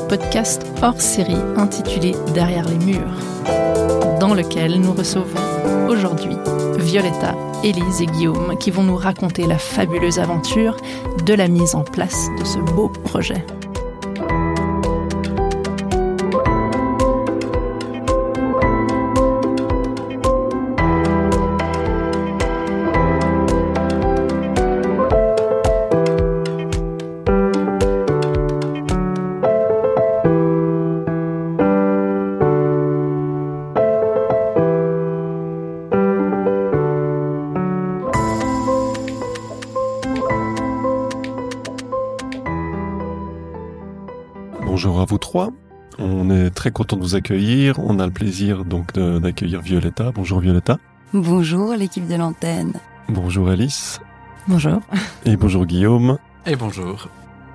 podcast hors série intitulé Derrière les murs, dans lequel nous recevons aujourd'hui Violetta, Élise et Guillaume qui vont nous raconter la fabuleuse aventure de la mise en place de ce beau projet. Très content de vous accueillir. On a le plaisir donc d'accueillir Violetta. Bonjour Violetta. Bonjour l'équipe de l'antenne. Bonjour Alice. Bonjour. Et bonjour Guillaume. Et bonjour.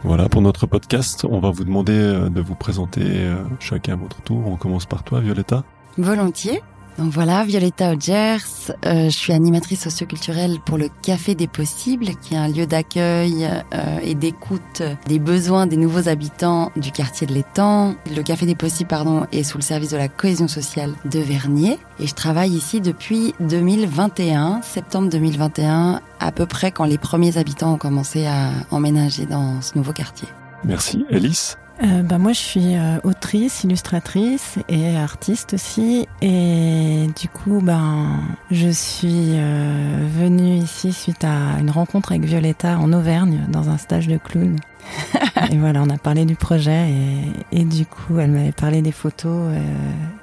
Voilà, pour notre podcast, on va vous demander euh, de vous présenter euh, chacun à votre tour. On commence par toi, Violetta. Volontiers. Donc voilà, Violetta Odgers, euh, je suis animatrice socioculturelle pour le Café des Possibles, qui est un lieu d'accueil euh, et d'écoute des besoins des nouveaux habitants du quartier de l'Étang. Le Café des Possibles, pardon, est sous le service de la cohésion sociale de Vernier, et je travaille ici depuis 2021, septembre 2021, à peu près quand les premiers habitants ont commencé à emménager dans ce nouveau quartier. Merci, Alice. Euh, bah moi, je suis euh, autrice, illustratrice et artiste aussi. Et du coup, ben, je suis euh, venue ici suite à une rencontre avec Violetta en Auvergne dans un stage de clown. et voilà, on a parlé du projet et, et du coup, elle m'avait parlé des photos euh,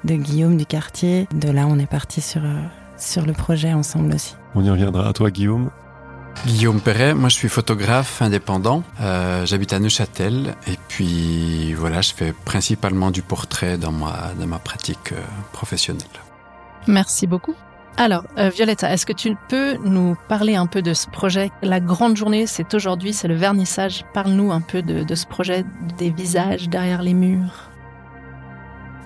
de Guillaume du quartier. De là, on est parti sur, sur le projet ensemble aussi. On y reviendra à toi, Guillaume. Guillaume Perret, moi je suis photographe indépendant, euh, j'habite à Neuchâtel et puis voilà, je fais principalement du portrait dans ma, dans ma pratique euh, professionnelle. Merci beaucoup. Alors, euh, Violetta, est-ce que tu peux nous parler un peu de ce projet? La grande journée, c'est aujourd'hui, c'est le vernissage. Parle-nous un peu de, de ce projet, des visages derrière les murs.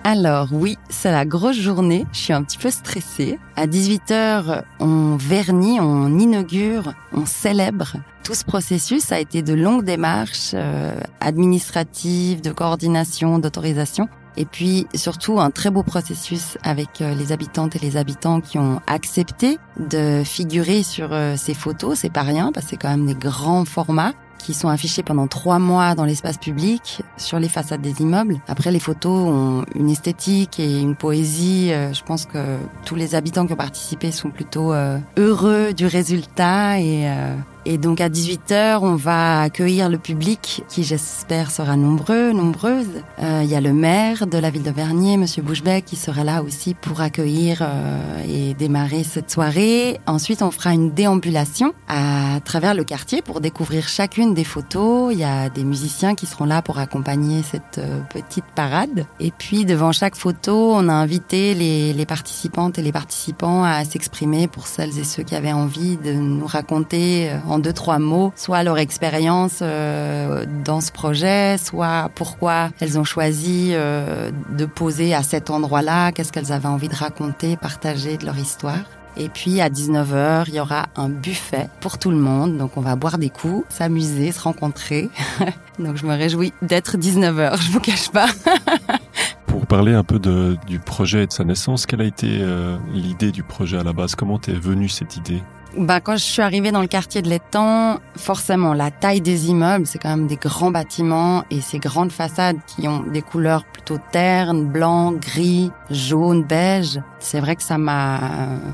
Alors oui, c'est la grosse journée, je suis un petit peu stressée. À 18h, on vernit, on inaugure, on célèbre. Tout ce processus a été de longues démarches euh, administratives, de coordination, d'autorisation. Et puis surtout un très beau processus avec euh, les habitantes et les habitants qui ont accepté de figurer sur euh, ces photos. C'est pas rien parce que c'est quand même des grands formats qui sont affichés pendant trois mois dans l'espace public sur les façades des immeubles. Après, les photos ont une esthétique et une poésie. Euh, Je pense que tous les habitants qui ont participé sont plutôt euh, heureux du résultat et euh, et donc à 18h, on va accueillir le public qui j'espère sera nombreux, nombreuse. Euh, Il y a le maire de la ville de Vernier, Monsieur Bouchebec, qui sera là aussi pour accueillir euh, et démarrer cette soirée. Ensuite, on fera une déambulation à travers le quartier pour découvrir chacune des photos. Il y a des musiciens qui seront là pour accompagner cette euh, petite parade. Et puis devant chaque photo, on a invité les, participantes et les participants à s'exprimer pour celles et ceux qui avaient envie de nous raconter en deux trois mots, soit leur expérience euh, dans ce projet, soit pourquoi elles ont choisi euh, de poser à cet endroit-là, qu'est-ce qu'elles avaient envie de raconter, partager de leur histoire. Et puis à 19h, il y aura un buffet pour tout le monde. Donc on va boire des coups, s'amuser, se rencontrer. Donc je me réjouis d'être 19h, je vous cache pas. Pour parler un peu du projet et de sa naissance, quelle a été euh, l'idée du projet à la base? Comment t'es venue cette idée? Ben, quand je suis arrivée dans le quartier de l'Étang, forcément, la taille des immeubles, c'est quand même des grands bâtiments et ces grandes façades qui ont des couleurs plutôt ternes, blanc, gris, jaune, beige. C'est vrai que ça m'a,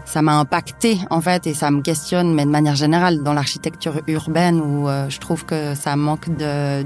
ça m'a impacté, en fait, et ça me questionne, mais de manière générale, dans l'architecture urbaine où euh, je trouve que ça manque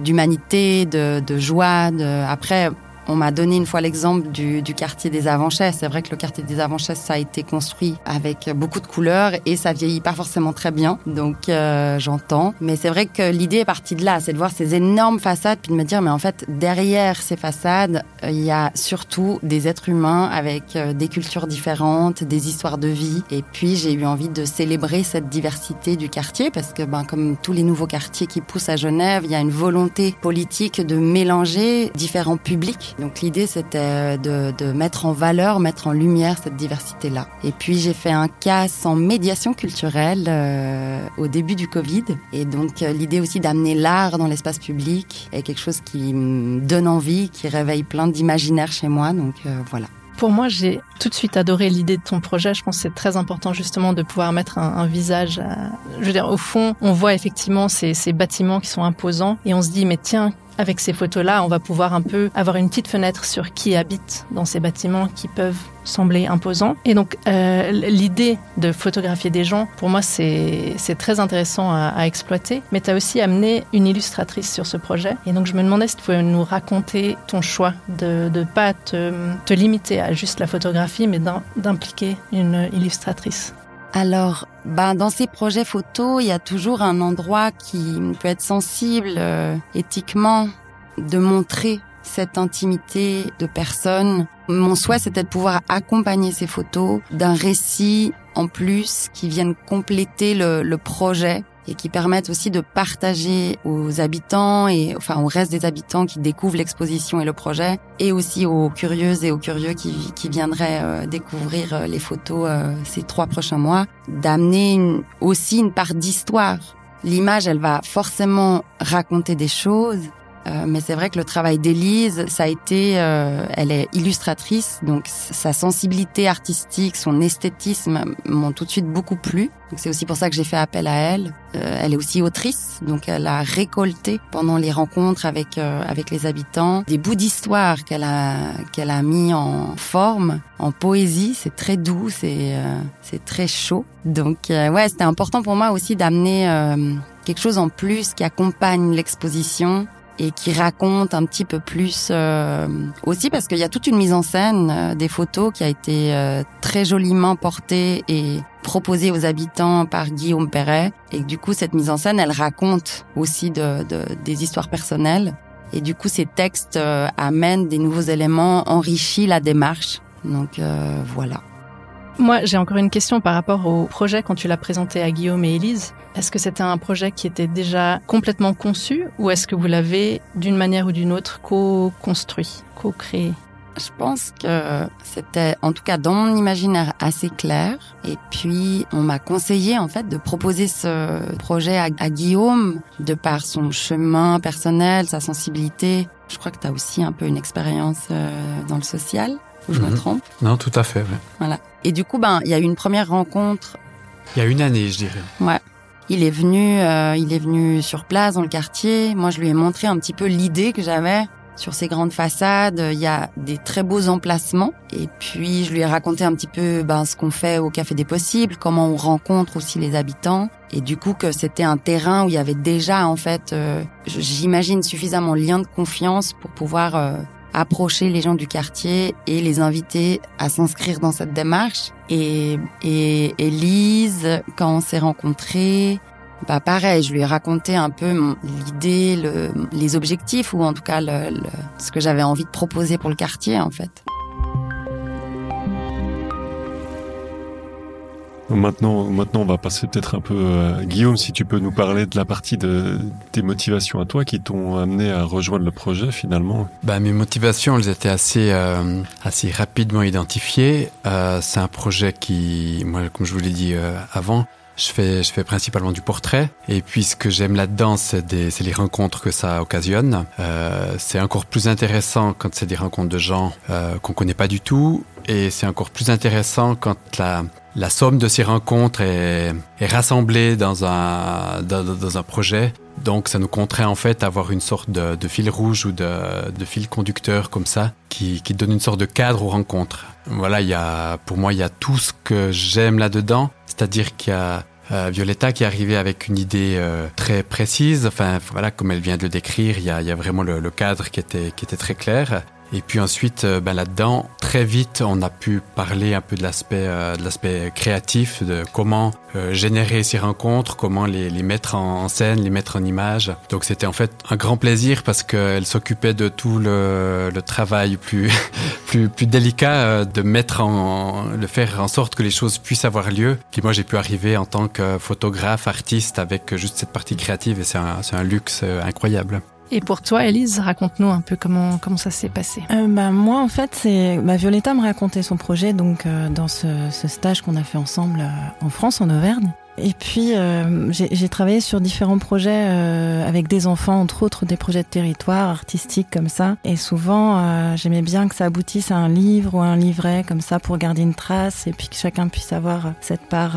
d'humanité, de, de joie, de, après, on m'a donné une fois l'exemple du, du, quartier des Avanchais. C'est vrai que le quartier des Avanchais, ça a été construit avec beaucoup de couleurs et ça vieillit pas forcément très bien. Donc euh, j'entends. Mais c'est vrai que l'idée est partie de là, c'est de voir ces énormes façades puis de me dire, mais en fait, derrière ces façades, euh, il y a surtout des êtres humains avec euh, des cultures différentes, des histoires de vie. Et puis j'ai eu envie de célébrer cette diversité du quartier parce que, ben, comme tous les nouveaux quartiers qui poussent à Genève, il y a une volonté politique de mélanger différents publics Donc l'idée c'était de, de, mettre en valeur, mettre en lumière cette diversité-là. Et puis j'ai fait un CAS en médiation culturelle euh, au début du Covid. Et donc euh, l'idée aussi d'amener l'art dans l'espace public est quelque chose qui me donne envie, qui réveille plein d'imaginaire chez moi. Donc euh, voilà. Pour moi, j'ai tout de suite adoré l'idée de ton projet. Je pense que c'est très important justement de pouvoir mettre un, visage. Je veux dire, au fond, on voit effectivement ces bâtiments qui sont imposants et on se dit, mais tiens, avec ces photos-là, on va pouvoir un peu avoir une petite fenêtre sur qui habite dans ces bâtiments qui peuvent sembler imposants. Et donc, euh, l'idée de photographier des gens, pour moi, c'est très intéressant à, exploiter. Mais tu as aussi amené une illustratrice sur ce projet. Et donc, je me demandais si tu pouvais nous raconter ton choix de ne pas te, te limiter à juste la photographie, mais d'impliquer une illustratrice. Alors, ben, dans ces projets photos, il y a toujours un endroit qui peut être sensible euh, éthiquement, de montrer cette intimité de personnes. Mon souhait, c'était de pouvoir accompagner ces photos d'un récit en plus qui vienne compléter le, le projet et qui permettent aussi de partager aux habitants et enfin au reste des habitants qui découvrent l'exposition et le projet et aussi aux curieuses et aux curieux qui, viendraient euh, découvrir euh, les photos euh, ces trois prochains mois, d'amener aussi une part d'histoire. L'image, elle va forcément raconter des choses, euh, mais c'est vrai que le travail d'Élise, ça a été, euh, elle est illustratrice, donc sa sensibilité artistique, son esthétisme m'ont tout de suite beaucoup plu. C'est aussi pour ça que j'ai fait appel à elle. Euh, elle est aussi autrice, donc elle a récolté pendant les rencontres avec euh, avec les habitants des bouts d'histoire qu'elle a qu'elle a mis en forme, en poésie. C'est très doux, c'est euh, c'est très chaud. Donc ouais, c'était important pour moi aussi d'amener quelque chose en plus qui accompagne l'exposition et qui raconte un petit peu plus euh, aussi parce qu'il y a toute une mise en scène euh, des photos qui a été euh, très joliment portée et proposée aux habitants par Guillaume Perret. Et du coup cette mise en scène elle raconte aussi de, de des histoires personnelles. Et du coup ces textes euh, amènent des nouveaux éléments enrichissent la démarche. Donc euh, voilà moi, j'ai encore une question par rapport au projet quand tu l'as présenté à Guillaume et Élise. Est-ce que c'était un projet qui était déjà complètement conçu ou est-ce que vous l'avez d'une manière ou d'une autre co-construit, co-créé? Je pense que c'était, en tout cas dans mon imaginaire, assez clair. Et puis, on m'a conseillé en fait de proposer ce projet à, Guillaume de par son chemin personnel, sa sensibilité. Je crois que tu as aussi un peu une expérience euh, dans le social. Ou je Mhm. me trompe Non, tout à fait. ouais. Voilà. Et du coup, ben, il y a eu une première rencontre. Il y a une année, je dirais. Ouais. Il est venu, euh, il est venu sur place dans le quartier. Moi, je lui ai montré un petit peu l'idée que j'avais sur ces grandes façades. Il y a des très beaux emplacements. Et puis, je lui ai raconté un petit peu ben, ce qu'on fait au Café des Possibles, comment on rencontre aussi les habitants. Et du coup, que c'était un terrain où il y avait déjà, en fait, euh, j'imagine suffisamment lien de confiance pour pouvoir euh, approcher les gens du quartier et les inviter à s'inscrire dans cette démarche. Et, et Elise, quand on s'est rencontrés, bah pareil, je lui ai raconté un peu l'idée, le, les objectifs ou en tout cas le, le- ce que j'avais envie de proposer pour le quartier en fait. Maintenant, maintenant, on va passer peut-être un peu à Guillaume, si tu peux nous parler de la partie de tes motivations à toi qui t'ont amené à rejoindre le projet finalement. Bah, mes motivations, elles étaient assez, euh, assez rapidement identifiées. Euh, c'est un projet qui, moi, comme je vous l'ai dit euh, avant, je fais, je fais principalement du portrait. Et puis, ce que j'aime là-dedans, c'est les rencontres que ça occasionne. Euh, c'est encore plus intéressant quand c'est des rencontres de gens euh, qu'on connaît pas du tout. Et c'est encore plus intéressant quand la, la somme de ces rencontres est, est rassemblée dans un, dans, un projet. Donc, ça nous contraint en fait à avoir une sorte de, de fil rouge ou de, de fil conducteur comme ça, qui, qui donne une sorte de cadre aux rencontres. Voilà, il y a, pour moi, il y a tout ce que j'aime là-dedans, c'est-à-dire qu'il y a euh, Violetta qui est arrivée avec une idée euh, très précise. Enfin, voilà, comme elle vient de le décrire, il y a, il y a vraiment le, le cadre qui était, qui était très clair. Et puis ensuite, euh, ben là-dedans, très vite, on a pu parler un peu de l'aspect, euh, de l'aspect créatif, de comment euh, générer ces rencontres, comment les, mettre en, scène, les mettre en image. Donc c'était en fait un grand plaisir parce qu'elle s'occupait de tout le, travail plus, plus, plus délicat de mettre en, de faire en sorte que les choses puissent avoir lieu. Puis moi, j'ai pu arriver en tant que photographe, artiste, avec juste cette partie créative et c'est un, c'est un luxe incroyable. Et pour toi, Elise, raconte-nous un peu comment, comment ça s'est passé. Euh, bah, moi, en fait, c'est bah, Violetta me racontait son projet donc euh, dans ce, stage qu'on a fait ensemble euh, en France, en Auvergne. Et puis, euh, j'ai travaillé sur différents projets euh, avec des enfants, entre autres des projets de territoire artistiques comme ça. Et souvent, euh, j'aimais bien que ça aboutisse à un livre ou un livret comme ça pour garder une trace et puis que chacun puisse avoir cette part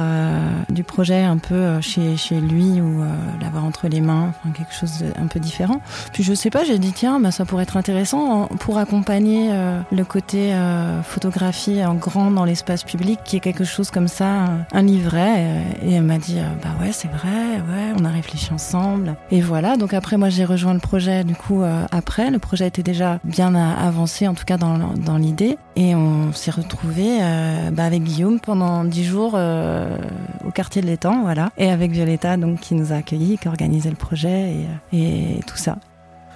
du projet un peu chez, chez lui ou l'avoir entre les mains, enfin, quelque chose un peu différent. Puis je sais pas, j'ai dit tiens, bah, ça pourrait être intéressant pour accompagner le côté photographie en grand dans l'espace public, qui est quelque chose comme ça, un, livret. Et, m'a dit euh, bah ouais c'est vrai on a réfléchi ensemble. Et voilà donc après moi j'ai rejoint le projet du coup euh, après. Le projet était déjà bien avancé en tout cas dans, l'idée. Et on s'est retrouvé euh, bah, avec Guillaume pendant dix jours au quartier de l'étang voilà. Et avec Violetta donc qui nous a accueillis qui a le projet et, et tout ça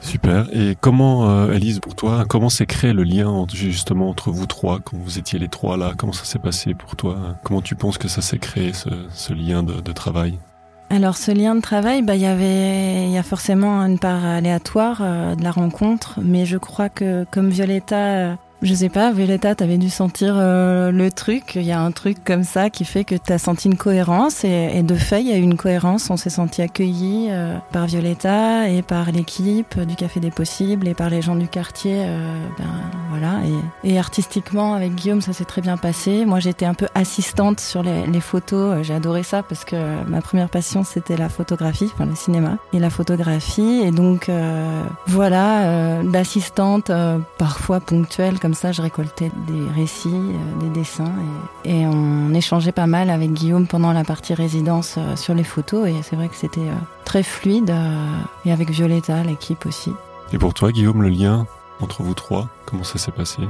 Super. Et comment, euh, Elise, pour toi, comment s'est créé le lien justement entre vous trois quand vous étiez les trois là? Comment ça s'est passé pour toi? Comment tu penses que ça s'est créé ce, lien de, travail? Alors ce lien de travail, bah il y avait, il y a forcément une part aléatoire euh, de la rencontre, mais je crois que comme Violetta euh, je sais pas, Violetta, t'avais dû sentir euh, le truc. Il y a un truc comme ça qui fait que t'as senti une cohérence et, de fait, il y a eu une cohérence. On s'est senti accueillis euh, par Violetta et par l'équipe du Café des Possibles et par les gens du quartier. Euh, ben, voilà. Et, artistiquement, avec Guillaume, ça s'est très bien passé. Moi, j'étais un peu assistante sur les, les photos. J'ai adoré ça parce que ma première passion, c'était la photographie, enfin le cinéma et la photographie. Et donc, voilà, d'assistante parfois ponctuelle comme ça, je récoltais des récits, euh, des dessins et, on échangeait pas mal avec Guillaume pendant la partie résidence euh, sur les photos et c'est vrai que c'était euh, très fluide et avec Violetta, l'équipe aussi. Et pour toi, Guillaume, le lien entre vous trois, comment ça s'est passé?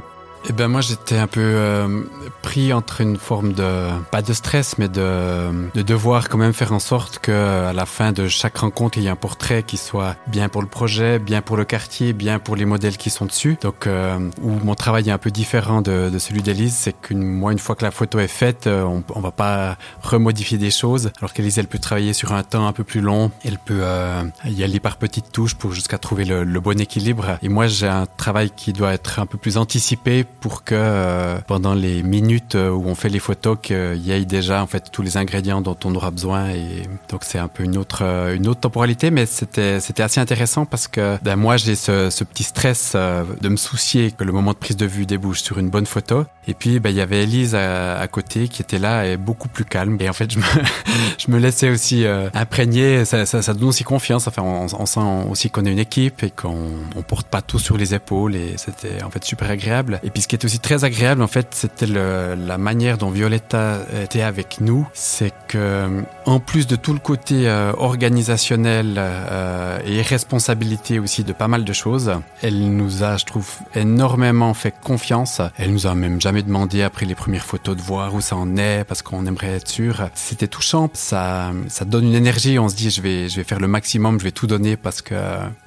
Eh ben moi j'étais un peu euh, pris entre une forme de pas de stress mais de, de devoir quand même faire en sorte que à la fin de chaque rencontre il y ait un portrait qui soit bien pour le projet, bien pour le quartier, bien pour les modèles qui sont dessus. Donc euh, où mon travail est un peu différent de, de celui d'Elise, c'est que moi une fois que la photo est faite, euh, on, on va pas remodifier des choses. Alors qu'Elise elle peut travailler sur un temps un peu plus long, elle peut euh, y aller par petites touches pour jusqu'à trouver le, le bon équilibre. Et moi j'ai un travail qui doit être un peu plus anticipé pour que euh, pendant les minutes euh, où on fait les photos, qu'il y ait déjà en fait tous les ingrédients dont on aura besoin. Et donc c'est un peu une autre euh, une autre temporalité, mais c'était c'était assez intéressant parce que ben, moi j'ai ce, petit stress de me soucier que le moment de prise de vue débouche sur une bonne photo. Et puis ben, il y avait Elise à, côté qui était là et beaucoup plus calme. Et en fait je me je me laissais aussi imprégner. Ça, ça, ça, donne aussi confiance. Enfin on, sent aussi qu'on est une équipe et qu'on on porte pas tout sur les épaules. Et c'était en fait super agréable. Et ce qui est aussi très agréable, en fait, c'était la manière dont Violetta était avec nous. C'est que, en plus de tout le côté euh, organisationnel euh, et responsabilité aussi de pas mal de choses, elle nous a, je trouve, énormément fait confiance. Elle nous a même jamais demandé après les premières photos de voir où ça en est parce qu'on aimerait être sûr. C'était touchant. Ça, ça donne une énergie. On se dit, je vais, je vais faire le maximum, je vais tout donner parce que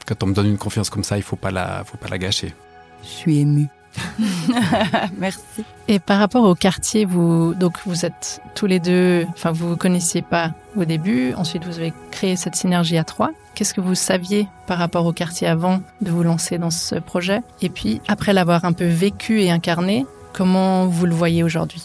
quand on me donne une confiance comme ça, il faut pas la, faut pas la gâcher. Je suis émue. Merci. Et par rapport au quartier, vous donc vous êtes tous les deux, enfin vous vous connaissiez pas au début, ensuite vous avez créé cette synergie à trois. Qu'est-ce que vous saviez par rapport au quartier avant de vous lancer dans ce projet? Et puis après l'avoir un peu vécu et incarné, comment vous le voyez aujourd'hui?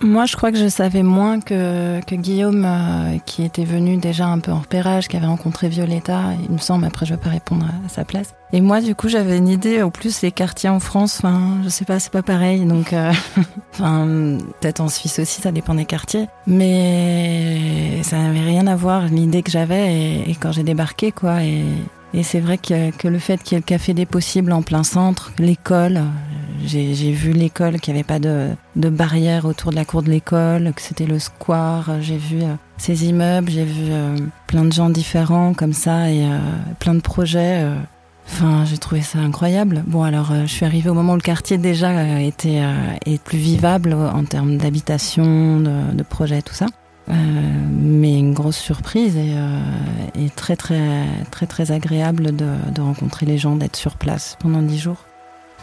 Moi, je crois que je savais moins que, que Guillaume, euh, qui était venu déjà un peu en repérage, qui avait rencontré Violetta, il me semble, après je vais pas répondre à, sa place. Et moi, du coup, j'avais une idée, en plus, les quartiers en France, enfin, je sais pas, c'est pas pareil, donc, euh, enfin, peut-être en Suisse aussi, ça dépend des quartiers. Mais ça n'avait rien à voir, l'idée que j'avais, et, quand j'ai débarqué, quoi, et, c'est vrai que, le fait qu'il y ait le café des possibles en plein centre, l'école, j'ai vu l'école, qu'il n'y avait pas de, barrière autour de la cour de l'école, que c'était le square. J'ai vu euh, ces immeubles, j'ai vu euh, plein de gens différents comme ça et euh, plein de projets. Enfin, j'ai trouvé ça incroyable. Bon, alors, je suis arrivée au moment où le quartier déjà était est plus vivable en termes d'habitation, de, de projets, tout ça. mais une grosse surprise et, et, très très très très agréable de, de rencontrer les gens, d'être sur place pendant dix jours.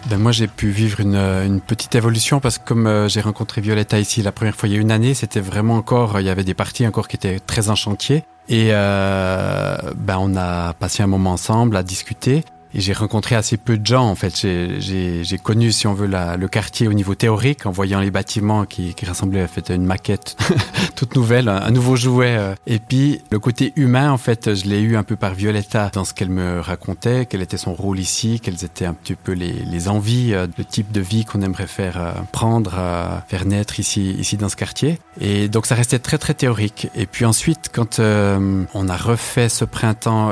Ben moi j'ai pu vivre une, une, petite évolution parce que comme euh, j'ai rencontré Violetta ici la première fois il y a une année, c'était vraiment encore, il y avait des parties encore qui étaient très en chantier. Et euh, ben on a passé un moment ensemble à discuter et j'ai rencontré assez peu de gens en fait. J'ai connu, si on veut, la, le quartier au niveau théorique en voyant les bâtiments qui, qui ressemblaient à fait une maquette toute nouvelle, un, nouveau jouet. Euh. Et puis le côté humain, en fait, je l'ai eu un peu par Violetta dans ce qu'elle me racontait, quel était son rôle ici, quelles étaient un petit peu les, les envies, euh, le type de vie qu'on aimerait faire euh, prendre, faire naître ici, ici dans ce quartier. Et donc ça restait très très théorique. Et puis ensuite, quand on a refait ce printemps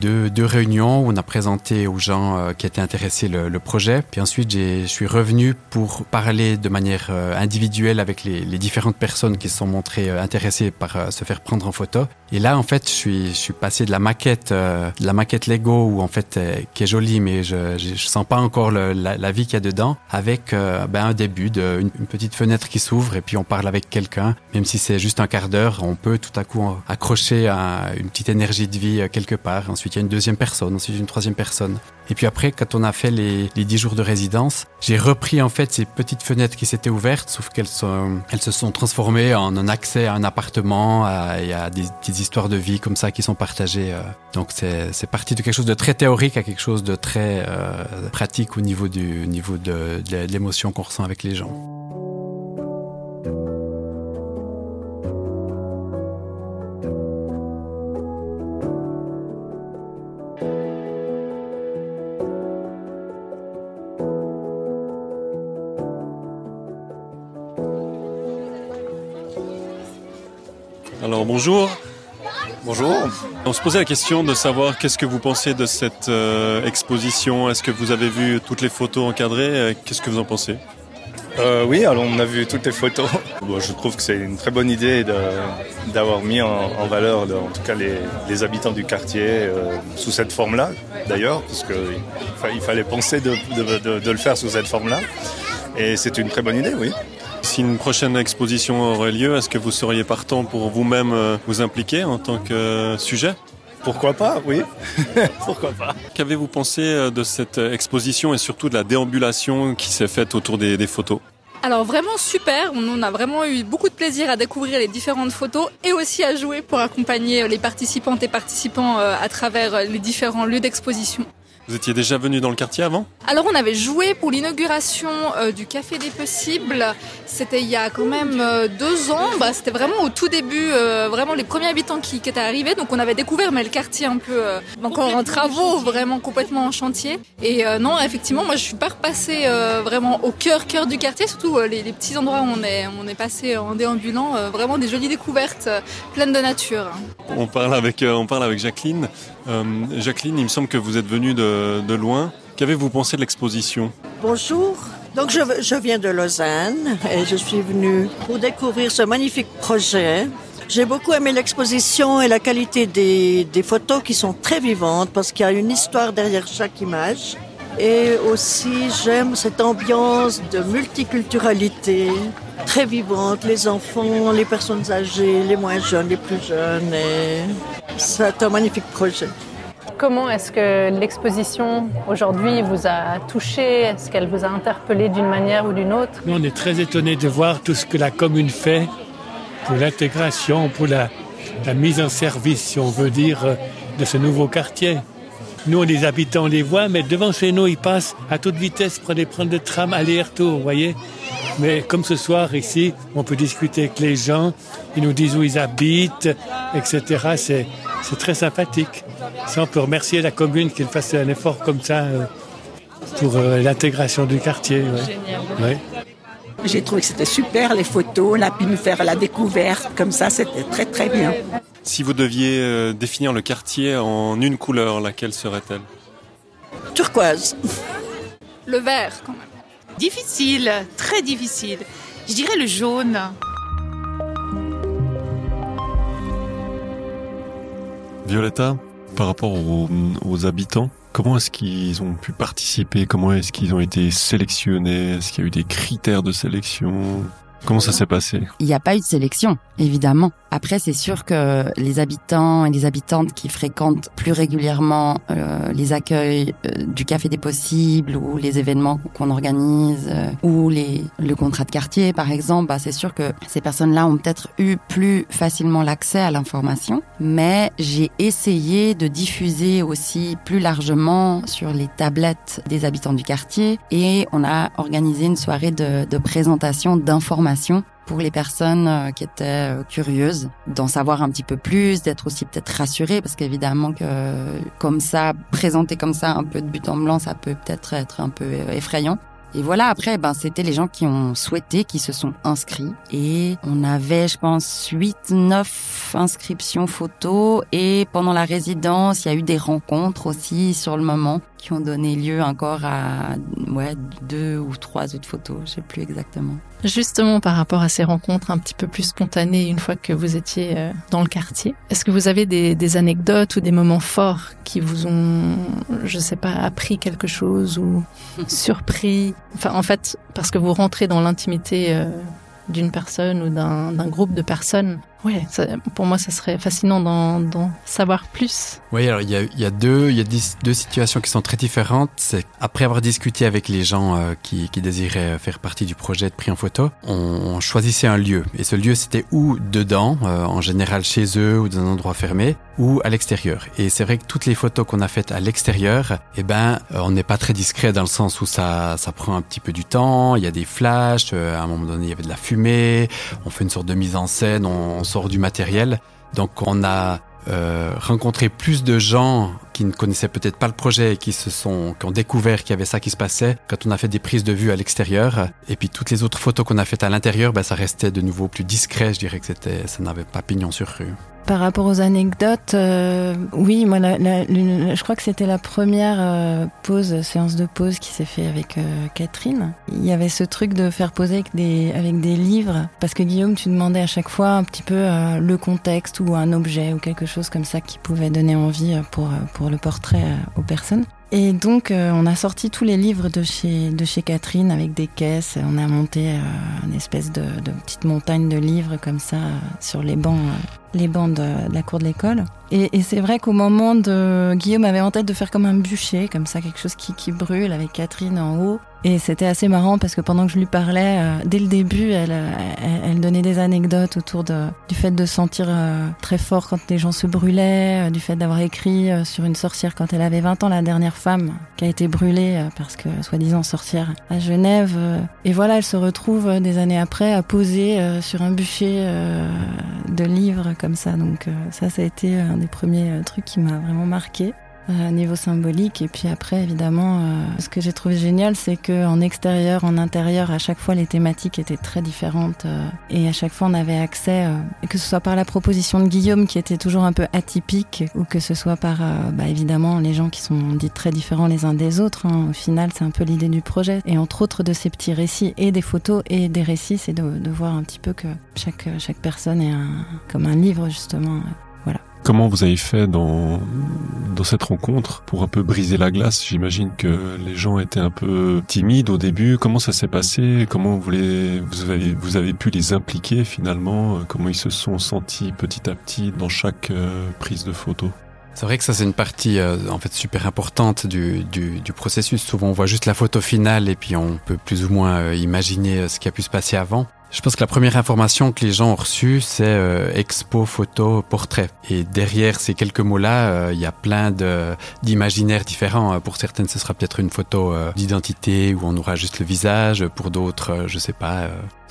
deux, deux réunions où on a présenté aux gens euh, qui étaient intéressés le, le projet. Puis ensuite, je suis revenu pour parler de manière euh, individuelle avec les, différentes personnes qui se sont montrées euh, intéressées par se faire prendre en photo. Et là, en fait, je suis, je suis passé de la maquette, de la maquette Lego, où en fait, qui est jolie, mais je, je, sens pas encore la, vie qu'il y a dedans, avec ben, un début, de, une, une petite fenêtre qui s'ouvre et puis on parle avec quelqu'un, même si c'est juste un quart d'heure, on peut tout à coup accrocher à une petite énergie de vie quelque part. Ensuite, il y a une deuxième personne, ensuite une troisième personne. Et puis après, quand on a fait les, les 10 jours de résidence, j'ai repris en fait ces petites fenêtres qui s'étaient ouvertes, sauf qu'elles elles se sont transformées en un accès à un appartement et à des histoires de vie comme ça qui sont partagées. Euh. Donc c'est parti de quelque chose de très théorique à quelque chose de très euh, pratique au niveau de, de l'émotion qu'on ressent avec les gens. Bonjour. Bonjour. On se posait la question de savoir qu'est-ce que vous pensez de cette euh, exposition. Est-ce que vous avez vu toutes les photos encadrées? Euh, Qu'est-ce que vous en pensez? Euh, Oui, alors on a vu toutes les photos. Bon, je trouve que c'est une très bonne idée d'avoir mis en, en valeur, de, en tout cas, les, les, habitants du quartier euh, sous cette forme-là, d'ailleurs, parce qu'il il fallait penser de, de le faire sous cette forme-là. Et c'est une très bonne idée, oui. Si une prochaine exposition aurait lieu, est-ce que vous seriez partant pour vous-même euh, vous impliquer en tant que sujet? Pourquoi pas, oui. Pourquoi pas. Qu'avez-vous pensé euh, de cette exposition et surtout de la déambulation qui s'est faite autour des, des photos? Alors vraiment super, on a vraiment eu beaucoup de plaisir à découvrir les différentes photos et aussi à jouer pour accompagner les participantes et participants euh, à travers les différents lieux d'exposition. Vous étiez déjà venu dans le quartier avant? Alors on avait joué pour l'inauguration euh, du Café des Possibles. C'était il y a quand même euh, deux ans. Bah, C'était vraiment au tout début, euh, vraiment les premiers habitants qui, qui, étaient arrivés. Donc on avait découvert mais le quartier un peu euh, encore en travaux, vraiment complètement en chantier. Et euh, non, effectivement, moi je suis pas repassée euh, vraiment au cœur cœur du quartier, surtout les, les, petits endroits où on est, on est passé en déambulant. vraiment des jolies découvertes, pleines de nature. On parle avec, on parle avec Jacqueline. Jacqueline, il me semble que vous êtes venue de de, loin. Qu'avez-vous pensé de l'exposition? Bonjour. Donc je, viens de Lausanne et je suis venue pour découvrir ce magnifique projet. J'ai beaucoup aimé l'exposition et la qualité des, photos qui sont très vivantes parce qu'il y a une histoire derrière chaque image. Et aussi j'aime cette ambiance de multiculturalité très vivante, les enfants, les personnes âgées, les moins jeunes, les plus jeunes. C'est un magnifique projet. Comment est-ce que l'exposition aujourd'hui vous a touché? Est-ce qu'elle vous a interpellé d'une manière ou d'une autre? Nous, on est très étonnés de voir tout ce que la commune fait pour l'intégration, pour la, mise en service, si on veut dire, de ce nouveau quartier. Nous, les habitants, on les voit, mais devant chez nous, ils passent à toute vitesse pour aller prendre le tram aller-retour, vous voyez mais comme ce soir ici, on peut discuter avec les gens, ils nous disent où ils habitent, etc. C'est très sympathique. Ça, on peut remercier la commune qu'il fasse un effort comme ça euh, pour euh, l'intégration du quartier. Ouais. Ouais. J'ai trouvé que c'était super les photos, on a pu nous faire la découverte comme ça, c'était très très bien. Si vous deviez euh, définir le quartier en une couleur, laquelle serait-elle? Turquoise. Le vert quand même. Difficile, très difficile. Je dirais le jaune. Violetta, par rapport aux, habitants, comment est-ce qu'ils ont pu participer? Comment est-ce qu'ils ont été sélectionnés? Est-ce qu'il y a eu des critères de sélection? Comment ça s'est passé? Il n'y a pas eu de sélection. évidemment. Après, c'est sûr que les habitants et les habitantes qui fréquentent plus régulièrement euh, les accueils euh, du Café des Possibles ou les événements qu'on organise euh, ou les, le contrat de quartier, par exemple, bah, c'est sûr que ces personnes-là ont peut-être eu plus facilement l'accès à l'information. Mais j'ai essayé de diffuser aussi plus largement sur les tablettes des habitants du quartier et on a organisé une soirée de, de présentation d'informations pour les personnes euh, qui étaient euh, curieuses d'en savoir un petit peu plus, d'être aussi peut-être rassurées, parce qu'évidemment que comme ça, présenter comme ça un peu de but en blanc, ça peut peut-être être un peu euh, effrayant. Et voilà, après, ben, c'était les gens qui ont souhaité, qui se sont inscrits. Et on avait, je pense, 8, 9 inscriptions photos. Et pendant la résidence, il y a eu des rencontres aussi sur le moment qui ont donné lieu encore à ouais, deux ou trois autres photos, je sais plus exactement. Justement, par rapport à ces rencontres un petit peu plus spontanées une fois que vous étiez euh, dans le quartier, est-ce que vous avez des, des, anecdotes ou des moments forts qui vous ont, je sais pas, appris quelque chose ou surpris? Enfin, en fait, parce que vous rentrez dans l'intimité euh, d'une personne ou d'un groupe de personnes Ouais, pour moi, ça serait fascinant d'en savoir plus. Oui, alors il y a, deux, situations qui sont très différentes. C'est après avoir discuté avec les gens euh, qui, désiraient faire partie du projet de pris en photo, on, choisissait un lieu. Et ce lieu, c'était ou dedans, euh, en général chez eux ou dans un endroit fermé, ou à l'extérieur. Et c'est vrai que toutes les photos qu'on a faites à l'extérieur, eh ben, euh, on n'est pas très discret dans le sens où ça, prend un petit peu du temps. Il y a des flashs. à un moment donné, il y avait de la fumée. On fait une sorte de mise en scène. Sort du matériel. Donc on a euh, rencontré plus de gens qui ne connaissaient peut-être pas le projet et qui se sont, qui ont découvert qu'il y avait ça qui se passait quand on a fait des prises de vue à l'extérieur. Et puis toutes les autres photos qu'on a faites à l'intérieur, ben, ça restait de nouveau plus discret. Je dirais que c'était, ça n'avait pas pignon sur rue. Par rapport aux anecdotes, euh, oui, moi, je crois que c'était la première euh, pause, séance de pause qui s'est fait avec euh, Catherine. Il y avait ce truc de faire poser avec des, avec des livres, parce que Guillaume, tu demandais à chaque fois un petit peu le contexte ou un objet ou quelque chose comme ça qui pouvait donner envie pour, pour le portrait aux personnes. Et donc, euh, on a sorti tous les livres de chez, de chez Catherine avec des caisses. On a monté euh, une espèce de, petite montagne de livres comme ça euh, sur les bancs, les bancs de, la cour de l'école. Et, c'est vrai qu'au moment de Guillaume avait en tête de faire comme un bûcher, comme ça, quelque chose qui, qui brûle avec Catherine en haut. Et c'était assez marrant parce que pendant que je lui parlais, euh, dès le début, elle, elle, elle, donnait des anecdotes autour du fait de sentir euh, très fort quand les gens se brûlaient, euh, du fait d'avoir écrit sur une sorcière quand elle avait 20 ans, la dernière femme qui a été brûlée parce que soi-disant sorcière à Genève. et voilà, elle se retrouve des années après à poser sur un bûcher de livres comme ça. Donc ça, ça a été un des premiers trucs qui m'a vraiment marqué à niveau symbolique. Et puis après, évidemment, euh, ce que j'ai trouvé génial, c'est que en extérieur, en intérieur, à chaque fois, les thématiques étaient très différentes. Euh, et à chaque fois, on avait accès, euh, que ce soit par la proposition de Guillaume, qui était toujours un peu atypique, ou que ce soit par, bah, évidemment, les gens qui sont dits très différents les uns des autres. Hein. Au final, c'est un peu l'idée du projet. Et entre autres, de ces petits récits et des photos et des récits, c'est de, voir un petit peu que chaque, chaque personne est comme un livre, justement. Comment vous avez fait dans, dans cette rencontre pour un peu briser la glace? J'imagine que les gens étaient un peu timides au début. Comment ça s'est passé? Comment vous, les, vous, avez, vous avez pu les impliquer finalement? Comment ils se sont sentis petit à petit dans chaque euh, prise de photo? C'est vrai que ça c'est une partie euh, en fait super importante du, du, du, processus. Souvent on voit juste la photo finale et puis on peut plus ou moins euh, imaginer ce qui a pu se passer avant. Je pense que la première information que les gens ont reçue, c'est euh, expo, photo, portrait. Et derrière ces quelques mots-là, euh, il y a plein d'imaginaires différents. Pour certaines, ce sera peut-être une photo euh, d'identité où on aura juste le visage. Pour d'autres, je sais pas,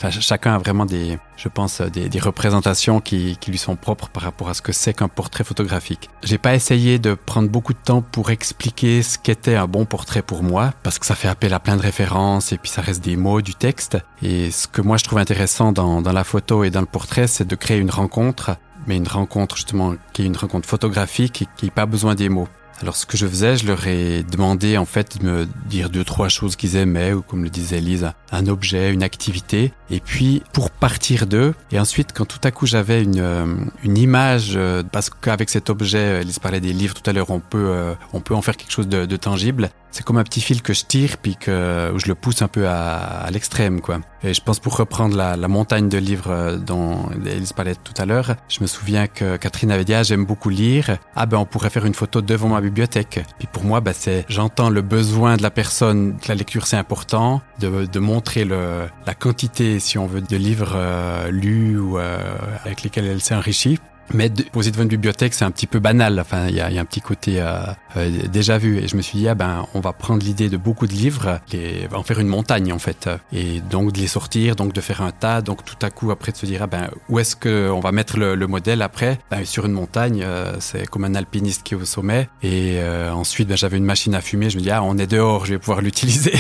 Chacun a vraiment des, je pense, des, des représentations qui, qui, lui sont propres par rapport à ce que c'est qu'un portrait photographique. J'ai pas essayé de prendre beaucoup de temps pour expliquer ce qu'était un bon portrait pour moi, parce que ça fait appel à plein de références et puis ça reste des mots, du texte. Et ce que moi je trouve intéressant dans, dans la photo et dans le portrait, c'est de créer une rencontre mais une rencontre justement qui est une rencontre photographique et qui n'a pas besoin des mots. Alors ce que je faisais, je leur ai demandé en fait de me dire deux trois choses qu'ils aimaient ou comme le disait Elise, un objet, une activité et puis pour partir d'eux et ensuite quand tout à coup j'avais une euh, une image euh, parce qu'avec cet objet, Elise parlait des livres tout à l'heure, on peut euh, on peut en faire quelque chose de, de tangible. C'est comme un petit fil que je tire puis que où je le pousse un peu à, à l'extrême quoi. Et je pense pour reprendre la, la montagne de livres euh, dont Elise parlait tout à l'heure, je me souviens que Catherine avait dit ah, j'aime beaucoup lire. Ah ben on pourrait faire une photo devant ma bibliothèque. Puis pour moi ben, c'est j'entends le besoin de la personne que la lecture c'est important, de, de montrer le, la quantité si on veut de livres euh, lus ou euh, avec lesquels elle s'est enrichie. Mais poser devant une bibliothèque, c'est un petit peu banal. Enfin, il y a, y a, un petit côté euh, euh, déjà vu. Et je me suis dit, ah ben, on va prendre l'idée de beaucoup de livres, les, en faire une montagne en fait, et donc de les sortir, donc de faire un tas, donc tout à coup après de se dire, ah ben, où est-ce que on va mettre le, le modèle après? Ben, Sur une montagne, euh, c'est comme un alpiniste qui est au sommet. Et euh, ensuite, ben, j'avais une machine à fumer. Je me dis, ah, on est dehors, je vais pouvoir l'utiliser.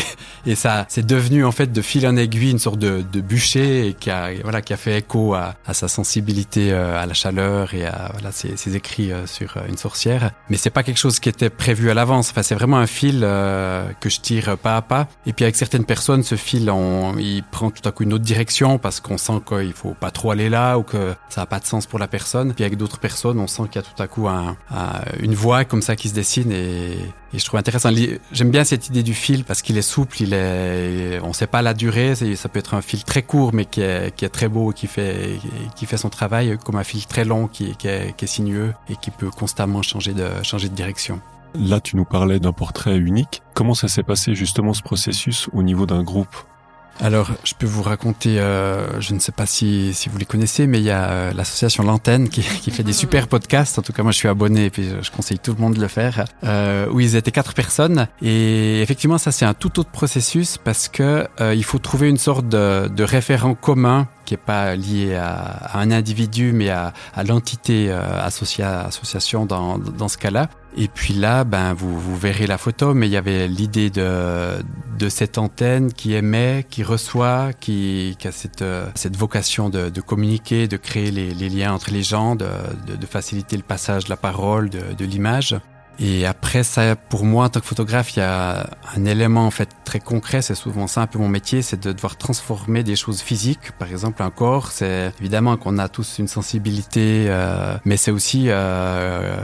et ça, c'est devenu en fait de fil en aiguille une sorte de, de bûcher et qui a, voilà, qui a fait écho à, à sa sensibilité à la chaleur et à voilà, ses, écrits euh, sur euh, une sorcière. Mais c'est pas quelque chose qui était prévu à l'avance. Enfin, c'est vraiment un fil euh, que je tire pas à pas. Et puis avec certaines personnes, ce fil, on, il prend tout à coup une autre direction parce qu'on sent qu'il faut pas trop aller là ou que ça a pas de sens pour la personne. Puis avec d'autres personnes, on sent qu'il y a tout à coup un, un, une voie comme ça qui se dessine et, et je trouve intéressant. J'aime bien cette idée du fil parce qu'il est souple, il est, on sait pas la durée. Ça peut être un fil très court mais qui est, qui est très beau et qui fait, qui fait son travail, comme un fil très long qui, qui, est, qui est sinueux et qui peut constamment changer de, changer de direction. Là, tu nous parlais d'un portrait unique. Comment ça s'est passé justement ce processus au niveau d'un groupe? Alors, je peux vous raconter, euh, je ne sais pas si, si vous les connaissez, mais il y a euh, l'association L'Antenne qui, qui, fait des super podcasts. En tout cas, moi, je suis abonné et puis je conseille tout le monde de le faire. Euh, où ils étaient quatre personnes. Et effectivement, ça, c'est un tout autre processus parce que euh, il faut trouver une sorte de, de référent commun qui est pas lié à, à, un individu, mais à, à l'entité euh, associa, association dans, dans ce cas-là. Et puis là, ben vous, vous verrez la photo, mais il y avait l'idée de, de cette antenne qui émet, qui reçoit, qui, qui a cette, cette vocation de, de communiquer, de créer les, les, liens entre les gens, de, de, de, faciliter le passage de la parole, de, de l'image. Et après ça, pour moi en tant que photographe, il y a un élément en fait très concret. C'est souvent ça un peu mon métier, c'est de devoir transformer des choses physiques. Par exemple, un corps, c'est évidemment qu'on a tous une sensibilité, euh, mais c'est aussi euh,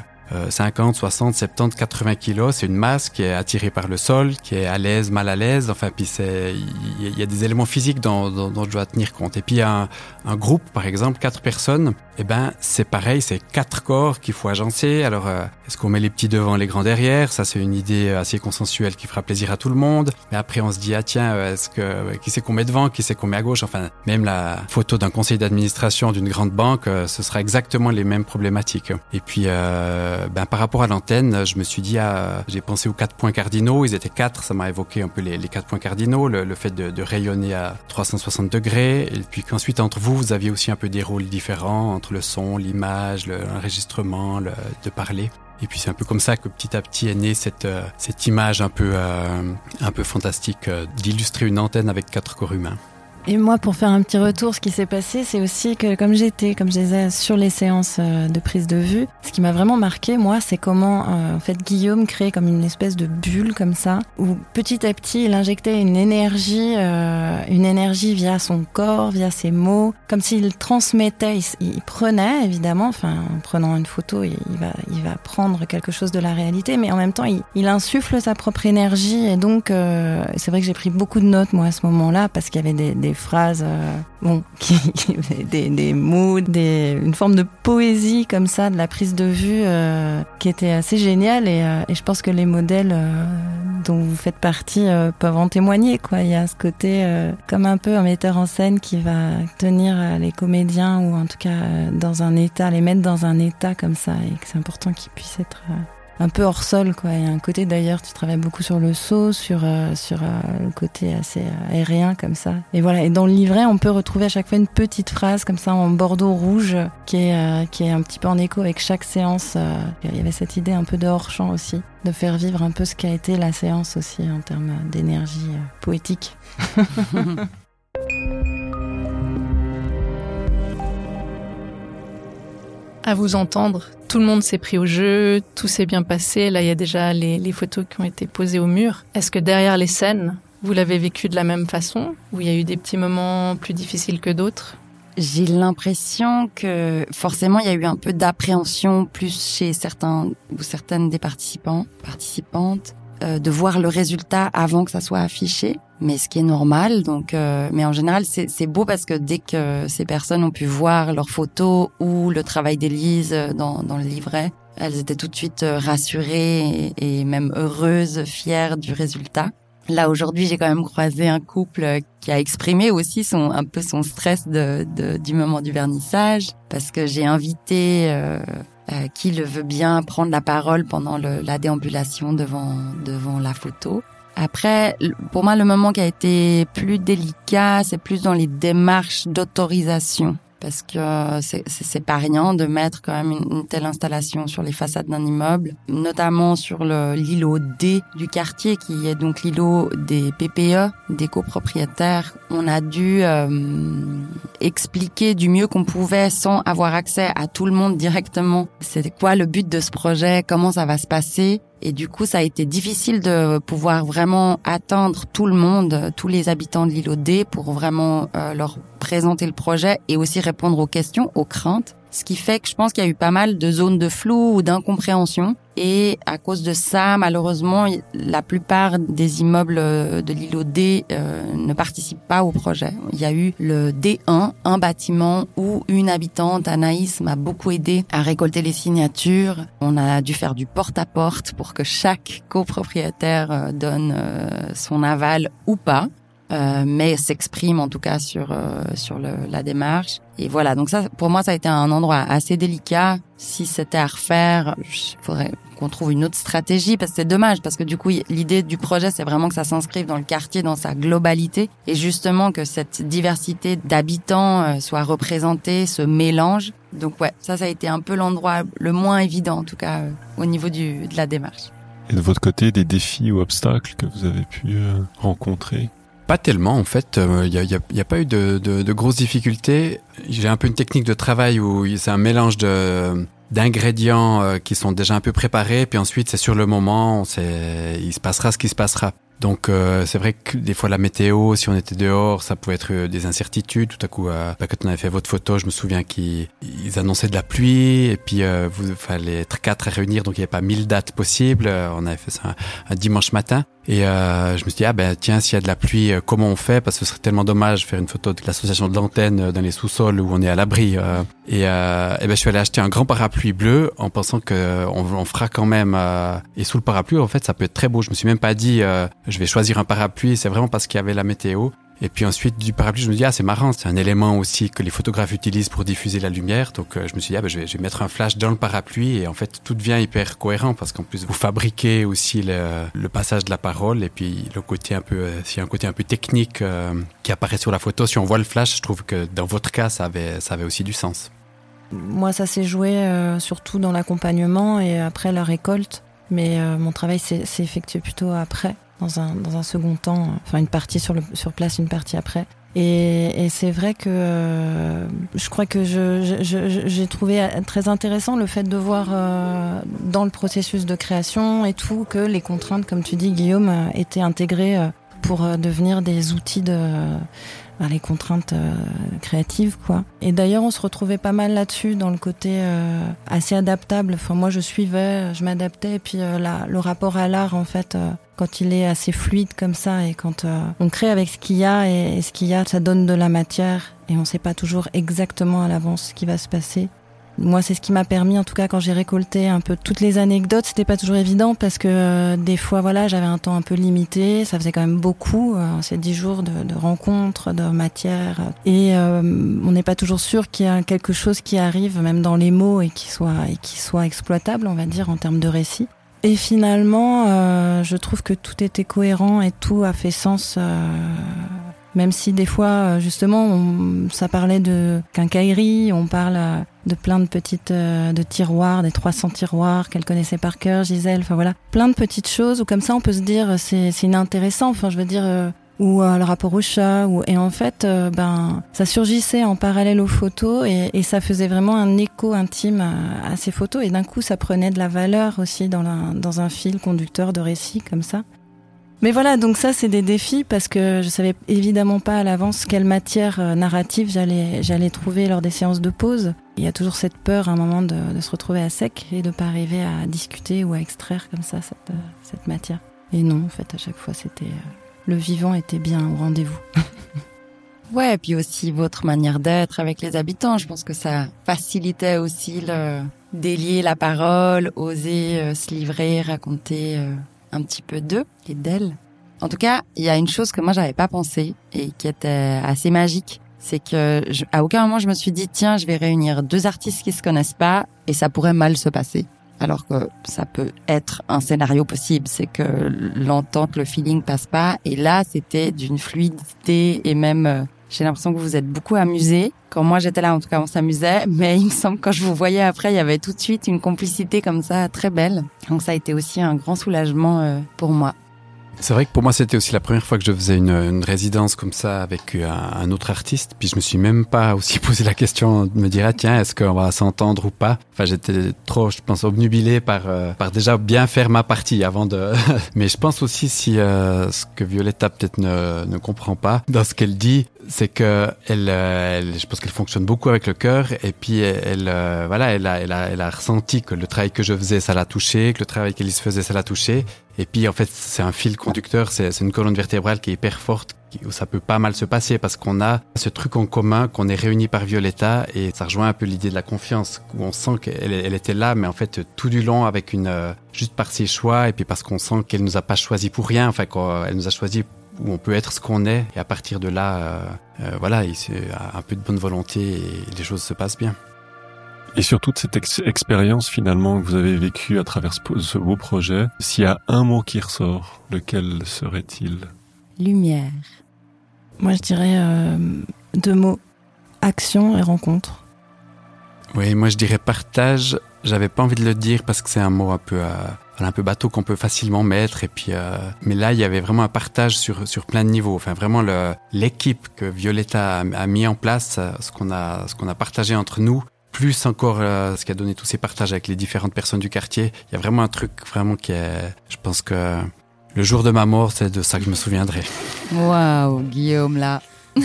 50, 60, 70, 80 kilos, c'est une masse qui est attirée par le sol, qui est à l'aise, mal à l'aise. Enfin, puis c'est, il y, a des éléments physiques dont, dont, dont, je dois tenir compte. Et puis un, un groupe, par exemple, quatre personnes, eh ben c'est pareil, c'est quatre corps qu'il faut agencer. Alors, euh, est-ce qu'on met les petits devant, les grands derrière? Ça, c'est une idée assez consensuelle qui fera plaisir à tout le monde. Mais après, on se dit ah tiens, euh, est-ce que euh, qui c'est qu'on met devant, qui c'est qu'on met à gauche? Enfin, même la photo d'un conseil d'administration d'une grande banque, euh, ce sera exactement les mêmes problématiques. Et puis euh, ben, par rapport à l'antenne, je me suis dit, ah, j'ai pensé aux quatre points cardinaux. Ils étaient quatre, ça m'a évoqué un peu les, quatre points cardinaux, le, le fait de, de, rayonner à 360 degrés, et puis qu'ensuite entre vous, vous aviez aussi un peu des rôles différents le son, l'image, l'enregistrement, le, de parler. Et puis c'est un peu comme ça que petit à petit est née cette, euh, image un peu, euh, fantastique euh, d'illustrer une antenne avec quatre corps humains. Et moi, pour faire un petit retour, ce qui s'est passé, c'est aussi que comme j'étais, comme je disais, sur les séances euh, de prise de vue, ce qui m'a vraiment marqué, moi, c'est comment, euh, en fait, Guillaume crée comme une espèce de bulle comme ça, où petit à petit, il injectait une énergie, euh, une énergie via son corps, via ses mots, comme s'il transmettait, il, prenait, évidemment, enfin, en prenant une photo, il, il, va, il va prendre quelque chose de la réalité, mais en même temps, il, il insuffle sa propre énergie, et donc, euh, c'est vrai que j'ai pris beaucoup de notes, moi, à ce moment-là, parce qu'il y avait des, des phrases, euh, bon, des, mots, des, une forme de poésie comme ça, de la prise de vue euh, qui était assez géniale et, euh, et, je pense que les modèles dont vous faites partie peuvent en témoigner. Quoi. Il y a ce côté comme un peu un metteur en scène qui va tenir les comédiens ou en tout cas dans un état, les mettre dans un état comme ça et que c'est important qu'ils puissent être un peu hors sol quoi. Il y a un côté d'ailleurs, tu travailles beaucoup sur le saut, sur euh, sur euh, le côté assez euh, aérien comme ça. Et voilà. Et dans le livret, on peut retrouver à chaque fois une petite phrase comme ça en bordeaux rouge qui est qui est un petit peu en écho avec chaque séance. Il y avait cette idée un peu de hors champ aussi, de faire vivre un peu ce qu'a été la séance aussi en termes d'énergie poétique. à vous entendre, tout le monde s'est pris au jeu, tout s'est bien passé. Là, il y a déjà les, photos qui ont été posées au mur. Est-ce que derrière les scènes, vous l'avez vécu de la même façon Ou il y a eu des petits moments plus difficiles que d'autres? J'ai l'impression que forcément il y a eu un peu d'appréhension plus chez certains ou certaines des participants, participantes. Euh, de voir le résultat avant que ça soit affiché, mais ce qui est normal. Donc, euh, mais en général, c'est beau parce que dès que ces personnes ont pu voir leurs photos ou le travail d'Élise dans, dans le livret, elles étaient tout de suite rassurées et, et même heureuses, fières du résultat. Là aujourd'hui, j'ai quand même croisé un couple qui a exprimé aussi son un peu son stress de, de du moment du vernissage parce que j'ai invité euh, euh, qui le veut bien prendre la parole pendant le, la déambulation devant devant la photo. Après, pour moi, le moment qui a été plus délicat, c'est plus dans les démarches d'autorisation parce que c'est pas rien de mettre quand même une, telle installation sur les façades d'un immeuble, notamment sur l'îlot D du quartier, qui est donc l'îlot des PPE, des copropriétaires. On a dû euh, expliquer du mieux qu'on pouvait sans avoir accès à tout le monde directement. C'était quoi le but de ce projet, comment ça va se passer? Et du coup, ça a été difficile de pouvoir vraiment atteindre tout le monde, tous les habitants de l'îlot D pour vraiment euh, leur présenter le projet et aussi répondre aux questions, aux craintes. Ce qui fait que je pense qu'il y a eu pas mal de zones de flou ou d'incompréhension. Et à cause de ça, malheureusement, la plupart des immeubles de l'îlot D euh, ne participent pas au projet. Il y a eu le D1, un bâtiment où une habitante, Anaïs, m'a beaucoup aidé à récolter les signatures. On a dû faire du porte-à-porte pour que chaque copropriétaire euh, donne euh, son aval ou pas. Euh, mais s'exprime en tout cas sur euh, sur le, la démarche. Et voilà, donc ça, pour moi, ça a été un endroit assez délicat. Si c'était à refaire, il faudrait qu'on trouve une autre stratégie parce que c'est dommage parce que du coup, l'idée du projet, c'est vraiment que ça s'inscrive dans le quartier, dans sa globalité, et justement que cette diversité d'habitants euh, soit représentée, se mélange. Donc ouais, ça, ça a été un peu l'endroit le moins évident en tout cas au niveau du, de la démarche. Et de votre côté, des défis ou obstacles que vous avez pu rencontrer pas tellement en fait, il euh, n'y a, pas eu de, de, grosses difficultés. J'ai un peu une technique de travail où c'est un mélange de d'ingrédients euh, qui sont déjà un peu préparés, puis ensuite c'est sur le moment, il se passera ce qui se passera. Donc euh, c'est vrai que des fois la météo, si on était dehors, ça pouvait être euh, des incertitudes. Tout à coup, euh, bah, quand on avait fait votre photo, je me souviens qu'ils annonçaient de la pluie et puis euh, vous fallait être quatre à réunir, donc il n'y avait pas mille dates possibles. On avait fait ça un, dimanche matin et je me suis dit ah ben tiens s'il y a de la pluie, comment on fait? Parce que ce serait tellement dommage de faire une photo de l'association de l'antenne dans les sous-sols où on est à l'abri. et, et ben je suis allé acheter un grand parapluie bleu en pensant que on, on fera quand même. et sous le parapluie en fait ça peut être très beau. Je me suis même pas dit je vais choisir un parapluie, c'est vraiment parce qu'il y avait la météo. Et puis ensuite du parapluie, je me dis ah c'est marrant, c'est un élément aussi que les photographes utilisent pour diffuser la lumière. Donc euh, je me suis dit ah ben, je, vais, mettre un flash dans le parapluie et en fait tout devient hyper cohérent parce qu'en plus vous fabriquez aussi le, le, passage de la parole et puis le côté un peu, euh, s'il y a un côté un peu technique euh, qui apparaît sur la photo, si on voit le flash, je trouve que dans votre cas ça avait, ça avait aussi du sens. Moi ça s'est joué euh, surtout dans l'accompagnement et après la récolte, mais mon travail s'est effectué plutôt après dans un, dans un second temps, enfin une partie sur, le, sur place, une partie après. Et, et c'est vrai que euh, je crois que j'ai trouvé très intéressant le fait de voir euh, dans le processus de création et tout que les contraintes, comme tu dis Guillaume, euh, étaient intégrées euh, pour euh, devenir des outils de ben, les contraintes créatives quoi. Et d'ailleurs on se retrouvait pas mal là-dessus dans le côté euh, assez adaptable. Enfin moi je suivais, je m'adaptais et puis euh, la, le rapport à l'art en fait quand il est assez fluide comme ça et quand on crée avec ce qu'il y a et, ce qu'il y a ça donne de la matière et on sait pas toujours exactement à l'avance ce qui va se passer. Moi, c'est ce qui m'a permis, en tout cas, quand j'ai récolté un peu toutes les anecdotes, c'était pas toujours évident parce que euh, des fois, voilà, j'avais un temps un peu limité. Ça faisait quand même beaucoup, euh, ces dix jours de, rencontres, de matière. Et euh, on n'est pas toujours sûr qu'il y a quelque chose qui arrive, même dans les mots, et qui soit, et qui soit exploitable, on va dire, en termes de récit. Et finalement, euh, je trouve que tout était cohérent et tout a fait sens euh, même si des fois, euh, justement, ça parlait de quincaillerie, on parle de plein de petites de tiroirs, des 300 tiroirs qu'elle connaissait par cœur, Gisèle. Enfin voilà, plein de petites choses où comme ça on peut se dire c'est c'est inintéressant. Enfin je veux dire ou euh, le rapport au chat ou et en fait euh, ben ça surgissait en parallèle aux photos et, et ça faisait vraiment un écho intime à, à ces photos et d'un coup ça prenait de la valeur aussi dans la, dans un fil conducteur de récit comme ça mais voilà, donc ça c'est des défis parce que je savais évidemment pas à l'avance quelle matière euh, narrative j'allais j'allais trouver lors des séances de pause. Il y a toujours cette peur à un moment de, de se retrouver à sec et de pas arriver à discuter ou à extraire comme ça cette, euh, cette matière. Et non, en fait, à chaque fois, c'était euh, le vivant était bien au rendez-vous. ouais, et puis aussi votre manière d'être avec les habitants. Je pense que ça facilitait aussi le délier la parole, oser euh, se livrer, raconter euh, un petit peu d'eux et d'elle. En tout cas, il y a une chose que moi j'avais pas pensé et qui était assez magique, c'est que à aucun moment je me suis dit tiens, je vais réunir deux artistes qui se connaissent pas et ça pourrait mal se passer. Alors que ça peut être un scénario possible, c'est que l'entente, le feeling passe pas. Et là, c'était d'une fluidité et même, euh, j'ai l'impression que vous êtes beaucoup amusé. Quand moi j'étais là, en tout cas, on s'amusait. Mais il me semble que quand je vous voyais après, il y avait tout de suite une complicité comme ça, très belle. Donc ça a été aussi un grand soulagement euh, pour moi. C'est vrai que pour moi, c'était aussi la première fois que je faisais une, une résidence comme ça avec un, un, autre artiste. Puis je me suis même pas aussi posé la question de me dire, ah, tiens, est-ce qu'on va s'entendre ou pas? Enfin, j'étais trop, je pense, obnubilé par, euh, par déjà bien faire ma partie avant de... Mais je pense aussi si euh, ce que Violetta peut-être ne, ne comprend pas dans ce qu'elle dit, c'est que elle, euh, elle, je pense qu'elle fonctionne beaucoup avec le cœur et puis elle, euh, voilà, elle a, elle a, elle a ressenti que le travail que je faisais, ça l'a touché, que le travail qu'Elise faisait, ça l'a touché. Et puis en fait, c'est un fil conducteur, c'est une colonne vertébrale qui est hyper forte, où ça peut pas mal se passer parce qu'on a ce truc en commun, qu'on est réunis par Violetta et ça rejoint un peu l'idée de la confiance, où on sent qu'elle elle était là, mais en fait tout du long avec une euh, juste par ses choix et puis parce qu'on sent qu'elle nous a pas choisi pour rien, enfin qu'elle nous a choisi où on peut être ce qu'on est et à partir de là, euh, euh, voilà, c'est un peu de bonne volonté et les choses se passent bien. Et sur toute cette ex expérience finalement que vous avez vécue à travers ce, ce beau projet, s'il y a un mot qui ressort, lequel serait-il? Lumière. Moi je dirais euh, deux mots, action et rencontre. Oui, moi je dirais partage. J'avais pas envie de le dire parce que c'est un mot un peu... Euh un peu bateau qu'on peut facilement mettre et puis euh, mais là il y avait vraiment un partage sur sur plein de niveaux. Enfin vraiment le l'équipe que Violetta a, a, mis en place ce qu'on a ce qu'on a partagé entre nous plus encore euh, ce qui a donné tous ces partages avec les différentes personnes du quartier. Il y a vraiment un truc vraiment qui est je pense que le jour de ma mort c'est de ça que je me souviendrai. Waouh Guillaume là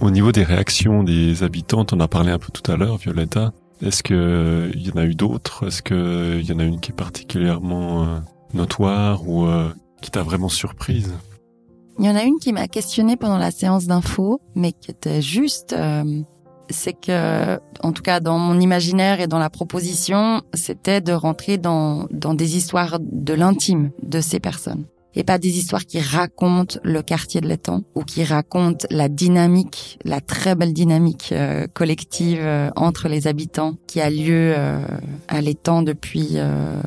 Au niveau des réactions des habitantes, on a parlé un peu tout à l'heure, Violetta. Est-ce que euh, y en a eu d'autres? Est-ce que il y en a une qui est particulièrement euh, notoire ou euh, qui t'a vraiment surprise? Il y en a une qui m'a questionnée pendant la séance d'info, mais qui était juste. Euh, c'est que, en tout cas, dans mon imaginaire et dans la proposition, c'était de rentrer dans, dans des histoires de l'intime de ces personnes et pas des histoires qui racontent le quartier de l'étang ou qui racontent la dynamique, la très belle dynamique euh, collective euh, entre les habitants qui a lieu euh, à l'étang depuis euh,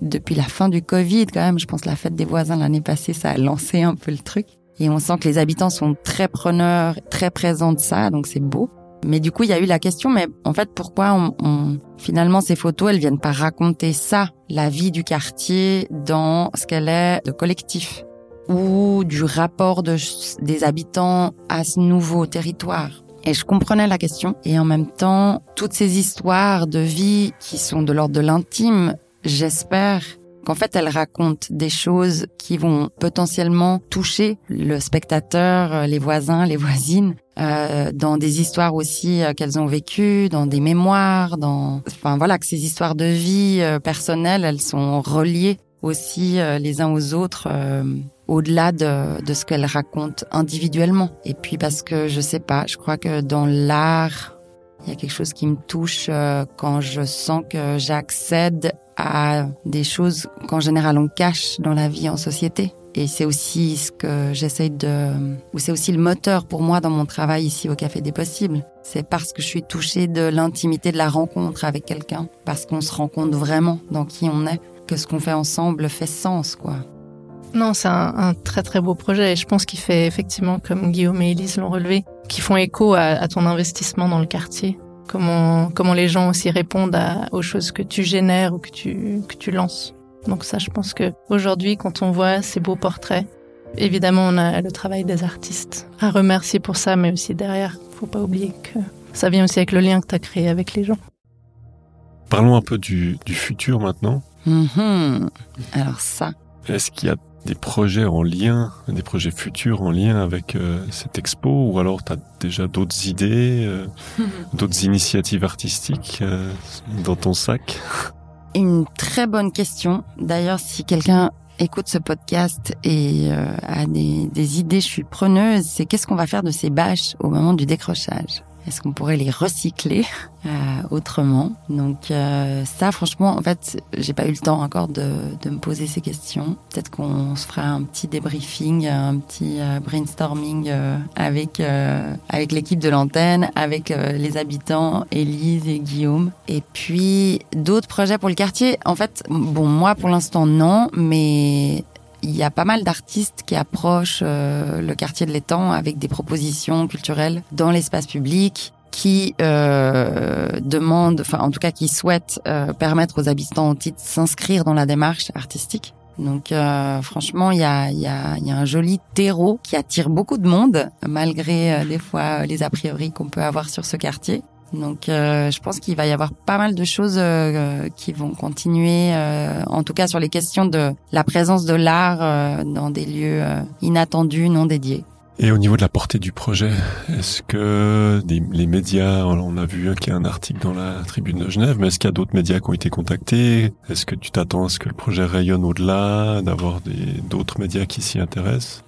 depuis la fin du Covid quand même. Je pense la fête des voisins l'année passée, ça a lancé un peu le truc. Et on sent que les habitants sont très preneurs, très présents de ça, donc c'est beau. Mais du coup, il y a eu la question, mais en fait, pourquoi on, on, finalement ces photos, elles viennent pas raconter ça, la vie du quartier dans ce qu'elle est de collectif ou du rapport de, des habitants à ce nouveau territoire? Et je comprenais la question. Et en même temps, toutes ces histoires de vie qui sont de l'ordre de l'intime, j'espère qu'en fait elles racontent des choses qui vont potentiellement toucher le spectateur, les voisins, les voisines, euh, dans des histoires aussi euh, qu'elles ont vécues, dans des mémoires, dans, enfin voilà, que ces histoires de vie euh, personnelles, elles sont reliées aussi euh, les uns aux autres au-delà de, de ce qu'elles racontent individuellement. Et puis parce que je sais pas, je crois que dans l'art, il y a quelque chose qui me touche quand je sens que j'accède à des choses qu'en général on cache dans la vie en société. Et c'est aussi ce que j'essaye de, ou c'est aussi le moteur pour moi dans mon travail ici au Café des Possibles. C'est parce que je suis touchée de l'intimité de la rencontre avec quelqu'un, parce qu'on se rend compte vraiment dans qui on est, que ce qu'on fait ensemble fait sens, quoi. Non, c'est un, très très beau projet et je pense qu'il fait effectivement, comme Guillaume et Elise l'ont relevé, qui font écho à, ton investissement dans le quartier. Comment, comment les gens aussi répondent aux choses que tu génères ou que tu, que tu lances. Donc ça, je pense que aujourd'hui, quand on voit ces beaux portraits, évidemment, on a le travail des artistes à remercier pour ça, mais aussi derrière, faut pas oublier que ça vient aussi avec le lien que tu as créé avec les gens. Parlons un peu du, du futur maintenant. Mmh. Alors ça. Est-ce qu'il y a des projets en lien, des projets futurs en lien avec euh, cette expo ou alors tu as déjà d'autres idées, euh, d'autres initiatives artistiques euh, dans ton sac? Une très bonne question. D'ailleurs, si quelqu'un écoute ce podcast et a des, des idées, je suis preneuse, c'est qu'est-ce qu'on va faire de ces bâches au moment du décrochage? Est-ce qu'on pourrait les recycler euh, autrement? Donc euh, ça, franchement, en fait, j'ai pas eu le temps encore de, de me poser ces questions. Peut-être qu'on se fera un petit débriefing, un petit euh, brainstorming avec avec l'équipe de l'antenne, avec les habitants, Élise et Guillaume. Et puis d'autres projets pour le quartier? En fait, bon, moi pour l'instant non, mais il y a pas mal d'artistes qui approchent euh, le quartier de l'étang avec des propositions culturelles dans l'espace public qui euh, demandent, enfin en tout cas qui souhaitent euh, permettre aux habitants de s'inscrire dans la démarche artistique. Donc euh, franchement, il y a, y, a, y a un joli terreau qui attire beaucoup de monde, malgré euh, des fois les a priori qu'on peut avoir sur ce quartier. Donc euh, je pense qu'il va y avoir pas mal de choses euh, qui vont continuer, euh, en tout cas sur les questions de la présence de l'art euh, dans des lieux euh, inattendus, non dédiés. Et au niveau de la portée du projet, est-ce que des, les médias, on a vu qu'il y a un article dans la tribune de Genève, mais est-ce qu'il y a d'autres médias qui ont été contactés? Est-ce que tu t'attends à ce que le projet rayonne au-delà, d'avoir d'autres médias qui s'y intéressent?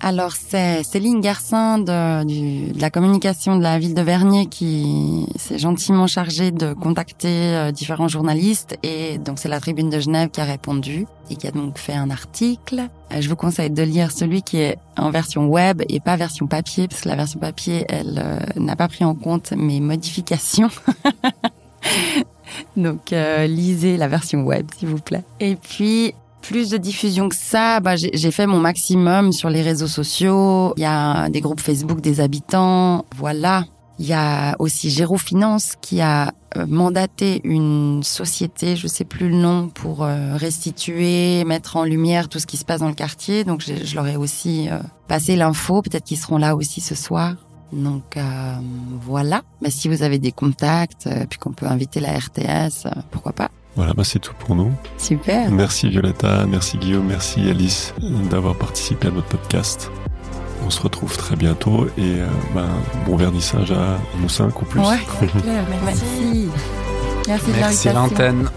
Alors c'est Céline Garcin de, du, de, la communication de la ville de Vernier qui s'est gentiment chargée de contacter euh, différents journalistes et donc c'est la Tribune de Genève qui a répondu et qui a donc fait un article. Euh, je vous conseille de lire celui qui est en version web et pas version papier parce que la version papier elle euh, n'a pas pris en compte mes modifications. donc lisez la version web s'il vous plaît. Et puis plus de diffusion que ça, bah, j'ai fait mon maximum sur les réseaux sociaux. Il y a des groupes Facebook des habitants. Voilà. Il y a aussi Gérofinance qui a euh, mandaté une société, je sais plus le nom, pour euh, restituer, mettre en lumière tout ce qui se passe dans le quartier. Donc je, je leur ai aussi euh, passé l'info. Peut-être qu'ils seront là aussi ce soir. Donc euh, voilà. Mais si vous avez des contacts, puis qu'on peut inviter la RTS, pourquoi pas. Voilà, bah c'est tout pour nous. Super. Merci Violetta, merci Guillaume, merci Alice d'avoir participé à notre podcast. On se retrouve très bientôt et euh, bah, bon vernissage à nous cinq ou plus. Ouais, c'est clair. Merci. Merci, merci l'antenne.